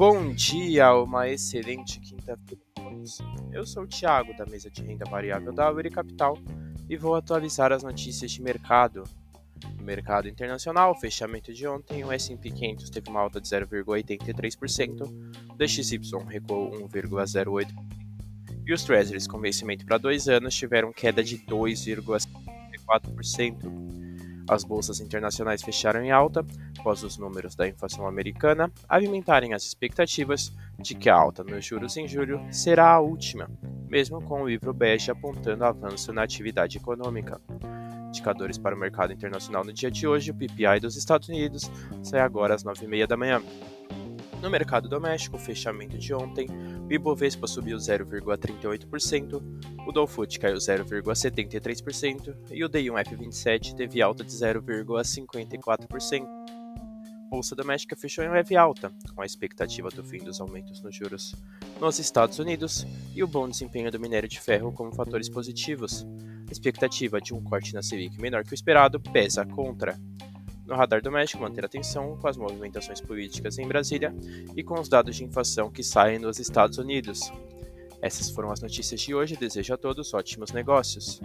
Bom dia, uma excelente quinta-feira. Eu sou o Thiago, da mesa de renda variável da Uri Capital, e vou atualizar as notícias de mercado. No mercado internacional, fechamento de ontem, o S&P 500 teve uma alta de 0,83%, o DXY recuou 1,08% e os Treasuries com vencimento para dois anos tiveram queda de 2,54%. As bolsas internacionais fecharam em alta após os números da inflação americana alimentarem as expectativas de que a alta nos juros em julho será a última, mesmo com o livro bege apontando avanço na atividade econômica. Indicadores para o mercado internacional no dia de hoje, o PPI dos Estados Unidos sai agora às 9h30 da manhã. No mercado doméstico, fechamento de ontem, o Ibovespa subiu 0,38%, o Dow caiu 0,73% e o D1F27 teve alta de 0,54%. Bolsa doméstica fechou em leve alta, com a expectativa do fim dos aumentos nos juros nos Estados Unidos e o bom desempenho do minério de ferro como fatores positivos. A expectativa de um corte na Selic menor que o esperado pesa contra no radar doméstico, manter atenção com as movimentações políticas em Brasília e com os dados de inflação que saem nos Estados Unidos. Essas foram as notícias de hoje. Desejo a todos ótimos negócios.